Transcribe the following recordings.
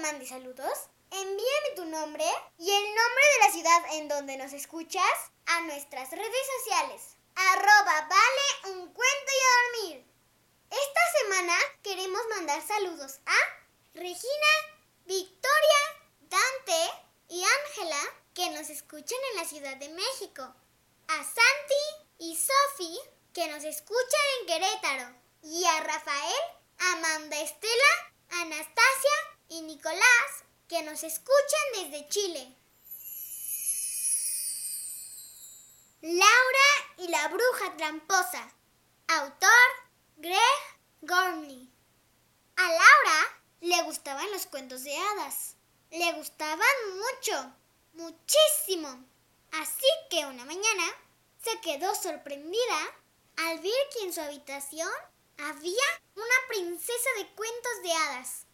Mande saludos, envíame tu nombre y el nombre de la ciudad en donde nos escuchas a nuestras redes sociales. Arroba vale un cuento y a dormir. Esta semana queremos mandar saludos a Regina, Victoria, Dante y Ángela que nos escuchan en la Ciudad de México. A Santi y Sofi que nos escuchan en Querétaro. Y a Rafael, Amanda Estela, Anastasia que nos escuchan desde Chile. Laura y la bruja tramposa. Autor Greg Gormley. A Laura le gustaban los cuentos de hadas. Le gustaban mucho, muchísimo. Así que una mañana se quedó sorprendida al ver que en su habitación había una princesa de cuentos de hadas.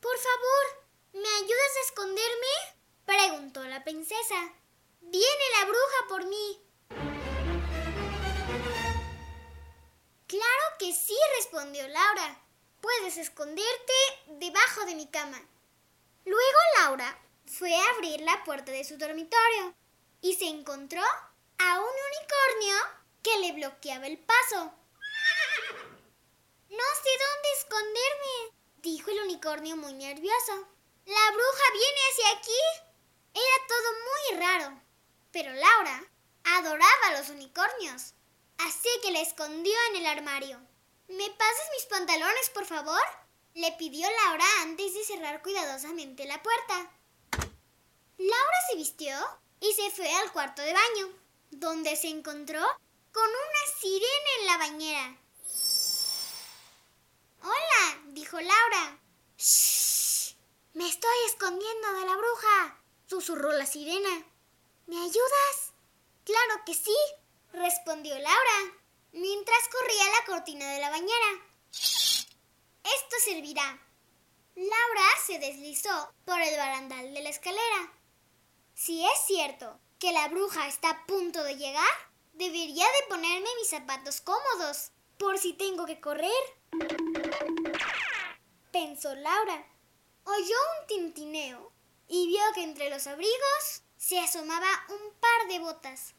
Por favor, ¿me ayudas a esconderme? preguntó la princesa. Viene la bruja por mí. Claro que sí, respondió Laura. Puedes esconderte debajo de mi cama. Luego Laura fue a abrir la puerta de su dormitorio y se encontró a un unicornio que le bloqueaba el paso. No sé dónde esconderme, dijo el unicornio muy nervioso. La bruja viene hacia aquí. Era todo muy raro, pero Laura adoraba a los unicornios, así que la escondió en el armario. ¿Me pasas mis pantalones, por favor? le pidió Laura antes de cerrar cuidadosamente la puerta. Laura se vistió y se fue al cuarto de baño, donde se encontró con una sirena en la bañera. Hola, dijo Laura. Shh, me estoy escondiendo de la bruja, susurró la sirena. ¿Me ayudas? Claro que sí, respondió Laura, mientras corría la cortina de la bañera. Esto servirá. Laura se deslizó por el barandal de la escalera. Si es cierto que la bruja está a punto de llegar, debería de ponerme mis zapatos cómodos, por si tengo que correr. Pensó Laura. Oyó un tintineo y vio que entre los abrigos se asomaba un par de botas.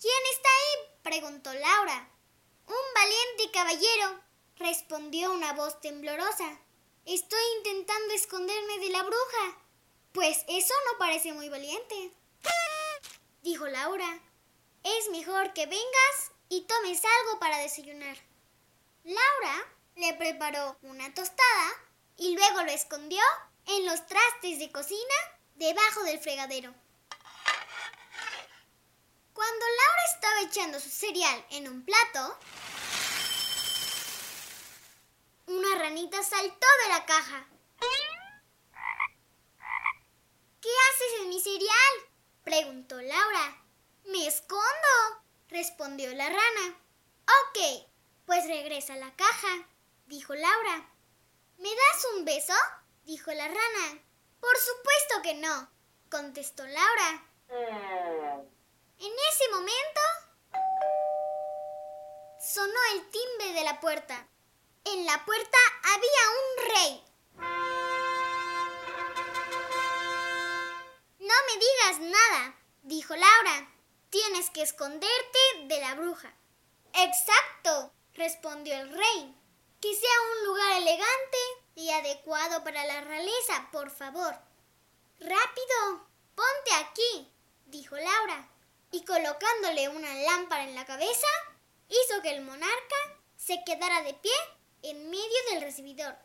¿Quién está ahí? preguntó Laura. Un valiente caballero, respondió una voz temblorosa. Estoy intentando esconderme de la bruja. Pues eso no parece muy valiente, dijo Laura. Es mejor que vengas y tomes algo para desayunar. Laura le preparó una tostada y luego lo escondió en los trastes de cocina debajo del fregadero. Cuando Laura estaba echando su cereal en un plato, una ranita saltó de la caja. ¿Qué haces en mi cereal? preguntó Laura. Me escondo, respondió la rana. Ok, pues regresa a la caja, dijo Laura. ¿Me das un beso? dijo la rana. Por supuesto que no, contestó Laura. En ese momento sonó el timbre de la puerta. En la puerta había un rey. No me digas nada, dijo Laura. Tienes que esconderte de la bruja. Exacto, respondió el rey. Que sea un lugar elegante y adecuado para la realeza, por favor. Rápido, ponte aquí, dijo Laura. Y colocándole una lámpara en la cabeza, hizo que el monarca se quedara de pie en medio del recibidor.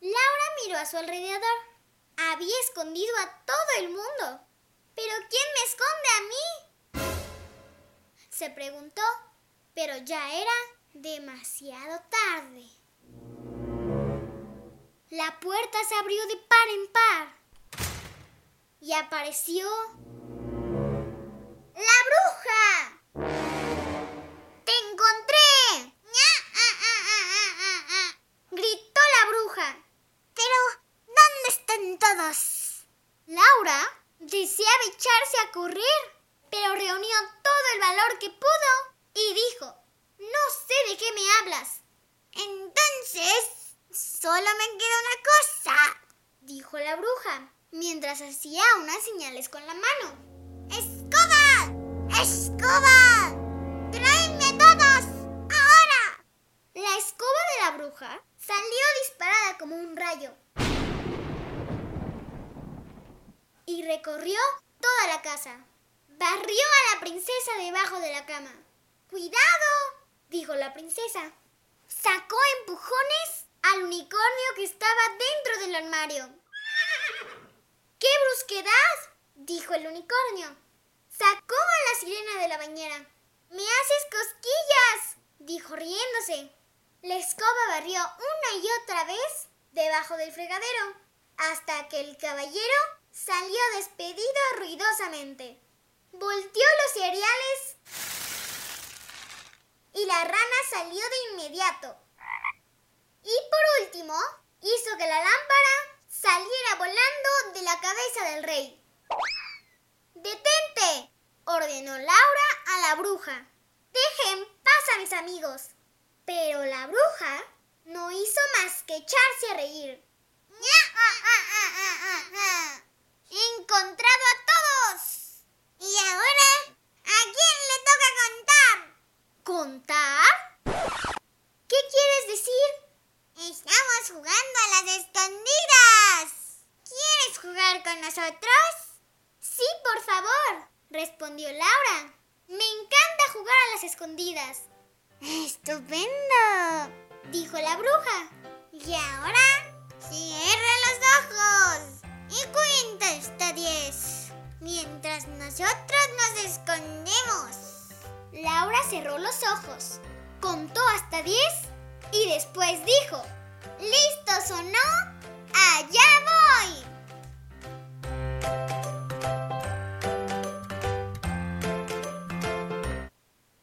Laura miró a su alrededor. Había escondido a todo el mundo. ¿Pero quién me esconde a mí? Se preguntó, pero ya era demasiado tarde. La puerta se abrió de par en par y apareció la bruja. ¡Te encontré! Gritó la bruja. Pero, ¿dónde están todos? Laura deseaba echarse a correr, pero reunió todo el valor que pudo y dijo, no sé de qué me hablas. Entonces, solo me queda una cosa, dijo la bruja, mientras hacía unas señales con la mano. ¡Escoba! ¡Escoba! ¡Tráeme todos! ¡Ahora! La escoba de la bruja salió disparada como un rayo y recorrió toda la casa. Barrió a la princesa debajo de la cama. ¡Cuidado! dijo la princesa. Sacó empujones al unicornio que estaba dentro del armario. ¡Qué brusquedad! dijo el unicornio. Sacó a la sirena de la bañera. ¡Me haces cosquillas! dijo riéndose. La escoba barrió una y otra vez debajo del fregadero, hasta que el caballero salió despedido ruidosamente. Volteó los cereales y la rana salió de inmediato. Y por último, hizo que la lámpara saliera volando de la cabeza del rey. ¡Detente! ordenó Laura a la bruja. Dejen paz a mis amigos. Pero la bruja no hizo más que echarse a reír. ¡He encontrado a todos! ¿Y ahora? ¿A quién le toca contar? ¿Contar? ¿Qué quieres decir? Estamos jugando a las escondidas. ¿Quieres jugar con nosotros? Sí, por favor, respondió Laura. Me encanta jugar a las escondidas. ¡Estupendo! dijo la bruja. Y ahora, cierra los ojos y cuenta hasta diez, mientras nosotros nos escondemos. Laura cerró los ojos, contó hasta diez y después dijo, ¿listos o no? ¡Allá voy!